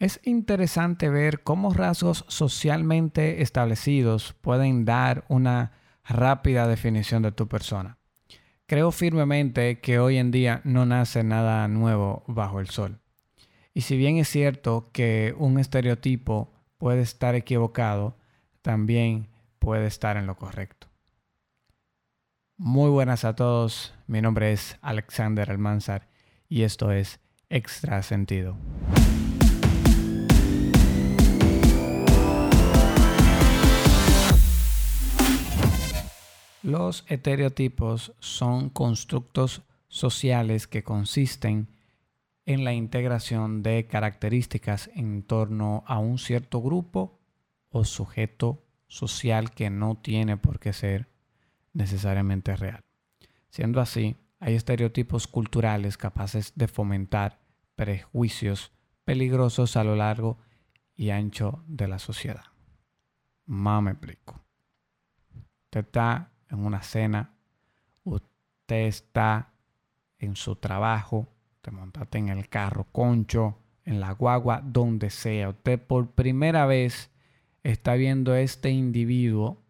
Es interesante ver cómo rasgos socialmente establecidos pueden dar una rápida definición de tu persona. Creo firmemente que hoy en día no nace nada nuevo bajo el sol. Y si bien es cierto que un estereotipo puede estar equivocado, también puede estar en lo correcto. Muy buenas a todos, mi nombre es Alexander Almanzar y esto es Extra Sentido. Los estereotipos son constructos sociales que consisten en la integración de características en torno a un cierto grupo o sujeto social que no tiene por qué ser necesariamente real. Siendo así, hay estereotipos culturales capaces de fomentar prejuicios peligrosos a lo largo y ancho de la sociedad. Más me explico. Usted está en una cena, usted está en su trabajo, te montaste en el carro, concho, en la guagua, donde sea. Usted por primera vez está viendo a este individuo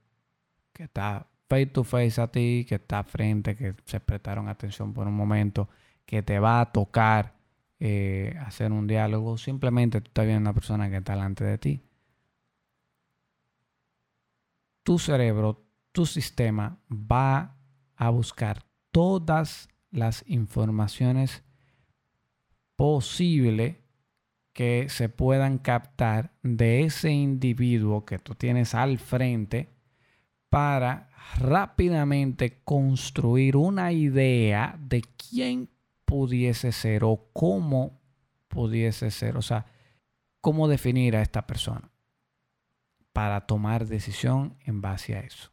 que está face to face a ti, que está frente, que se prestaron atención por un momento, que te va a tocar eh, hacer un diálogo. Simplemente tú estás viendo a una persona que está delante de ti. Tu cerebro, tu sistema va a buscar todas las informaciones posibles que se puedan captar de ese individuo que tú tienes al frente para rápidamente construir una idea de quién pudiese ser o cómo pudiese ser, o sea, cómo definir a esta persona para tomar decisión en base a eso.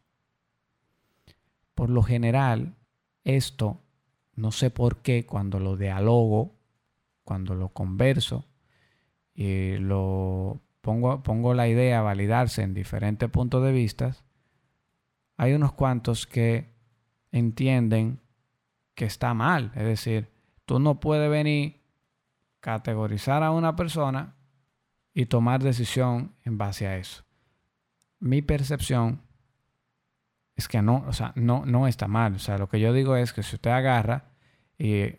Por lo general, esto, no sé por qué, cuando lo dialogo, cuando lo converso, y lo pongo, pongo la idea a validarse en diferentes puntos de vista, hay unos cuantos que entienden que está mal. Es decir, tú no puedes venir, categorizar a una persona y tomar decisión en base a eso. Mi percepción es que no, o sea, no, no está mal. O sea, lo que yo digo es que si usted agarra y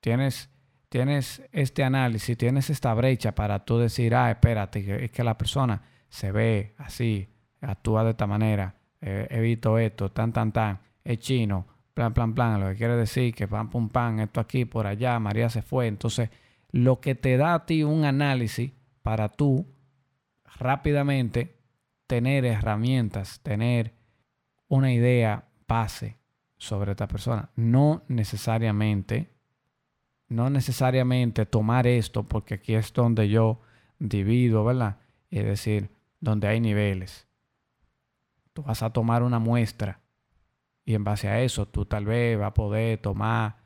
tienes, tienes este análisis, tienes esta brecha para tú decir, ah, espérate, es que la persona se ve así, actúa de esta manera, eh, he visto esto, tan, tan, tan, es chino, plan, plan, plan, lo que quiere decir que pam, pum, pam, esto aquí, por allá, María se fue. Entonces, lo que te da a ti un análisis para tú rápidamente tener herramientas, tener una idea base sobre esta persona. No necesariamente, no necesariamente tomar esto, porque aquí es donde yo divido, ¿verdad? Es decir, donde hay niveles. Tú vas a tomar una muestra y en base a eso tú tal vez vas a poder tomar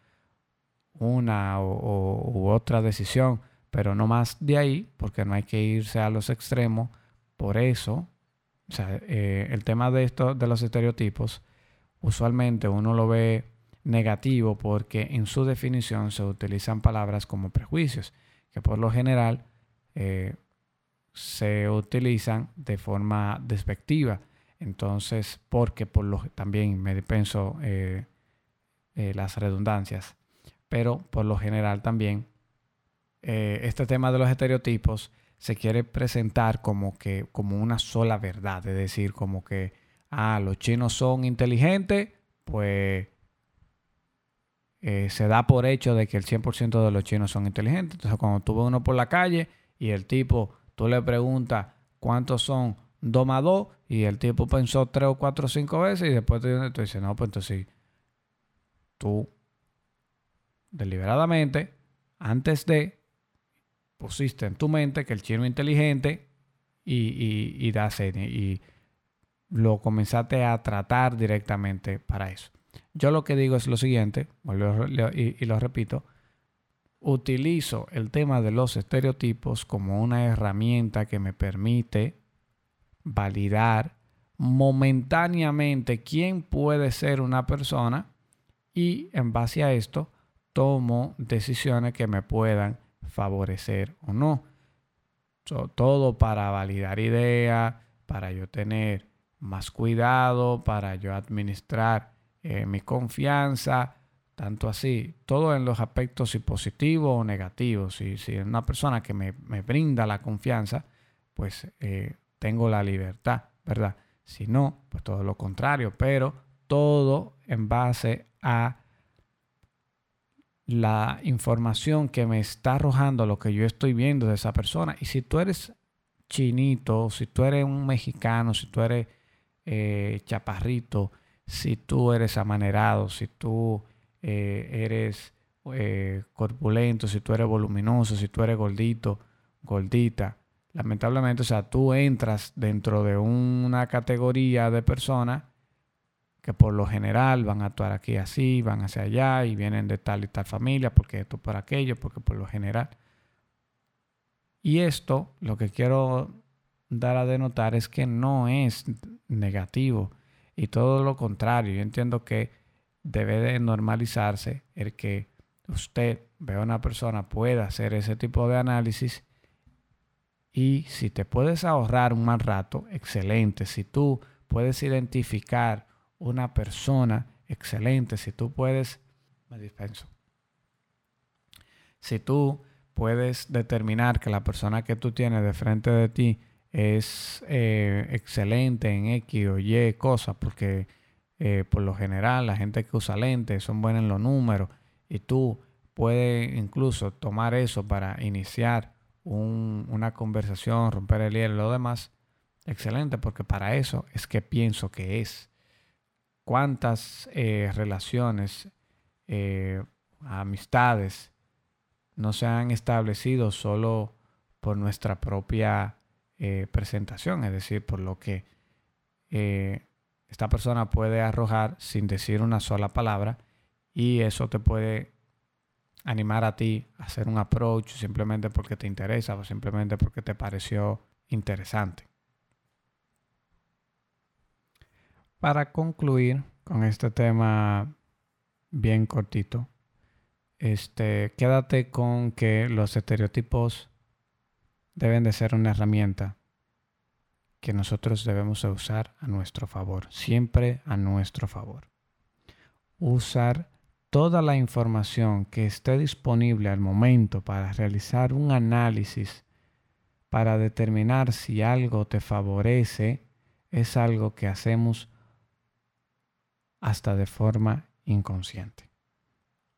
una o, u otra decisión, pero no más de ahí, porque no hay que irse a los extremos. Por eso o sea, eh, el tema de esto, de los estereotipos, usualmente uno lo ve negativo porque en su definición se utilizan palabras como prejuicios, que por lo general eh, se utilizan de forma despectiva. Entonces, porque por lo también me pienso eh, las redundancias, pero por lo general también este tema de los estereotipos se quiere presentar como que como una sola verdad, es decir, como que ah, los chinos son inteligentes, pues eh, se da por hecho de que el 100% de los chinos son inteligentes. Entonces, cuando tú ves uno por la calle y el tipo, tú le preguntas cuántos son 2 más 2 y el tipo pensó 3 o 4 o 5 veces y después tú, tú dices, no, pues entonces tú deliberadamente, antes de pusiste en tu mente que el chino es inteligente y, y, y, y lo comenzaste a tratar directamente para eso. Yo lo que digo es lo siguiente, y, y lo repito, utilizo el tema de los estereotipos como una herramienta que me permite validar momentáneamente quién puede ser una persona y en base a esto tomo decisiones que me puedan favorecer o no. todo para validar ideas, para yo tener más cuidado, para yo administrar eh, mi confianza, tanto así, todo en los aspectos si positivos o negativos. Si, si es una persona que me, brinda la confianza, pues eh, tengo la libertad, ¿verdad? Si no, pues todo lo contrario, pero todo en base a la información que me está arrojando lo que yo estoy viendo de esa persona. Y si tú eres chinito, si tú eres un mexicano, si tú eres eh, chaparrito, si tú eres amanerado, si tú eh, eres eh, corpulento, si tú eres voluminoso, si tú eres gordito, gordita. Lamentablemente, o sea, tú entras dentro de una categoría de personas que por lo general van a actuar aquí así, van hacia allá y vienen de tal y tal familia, porque esto por aquello, porque por lo general. Y esto, lo que quiero dar a denotar es que no es negativo y todo lo contrario. Yo entiendo que debe de normalizarse el que usted vea a una persona pueda hacer ese tipo de análisis y si te puedes ahorrar un mal rato, excelente. Si tú puedes identificar una persona excelente, si tú puedes, me dispenso, si tú puedes determinar que la persona que tú tienes de frente de ti es eh, excelente en X o Y cosas, porque eh, por lo general la gente que usa lentes son buenos en los números y tú puedes incluso tomar eso para iniciar una conversación, romper el hielo y lo demás, excelente, porque para eso es que pienso que es cuántas eh, relaciones, eh, amistades no se han establecido solo por nuestra propia eh, presentación, es decir, por lo que esta persona puede arrojar sin decir una sola palabra y eso te puede animar a ti a hacer un approach simplemente porque te interesa o simplemente porque te pareció interesante. Para concluir con este tema bien cortito, este, quédate con que los estereotipos deben de ser una herramienta que nosotros debemos usar a nuestro favor, siempre a nuestro favor. Usar toda la información que esté disponible al momento para realizar un análisis para determinar si algo te favorece es algo que hacemos hasta de forma inconsciente.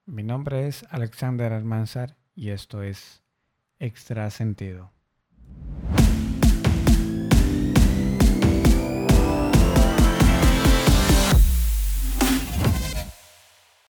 Mi nombre es Alexander Almanzar y esto es Extra Sentido.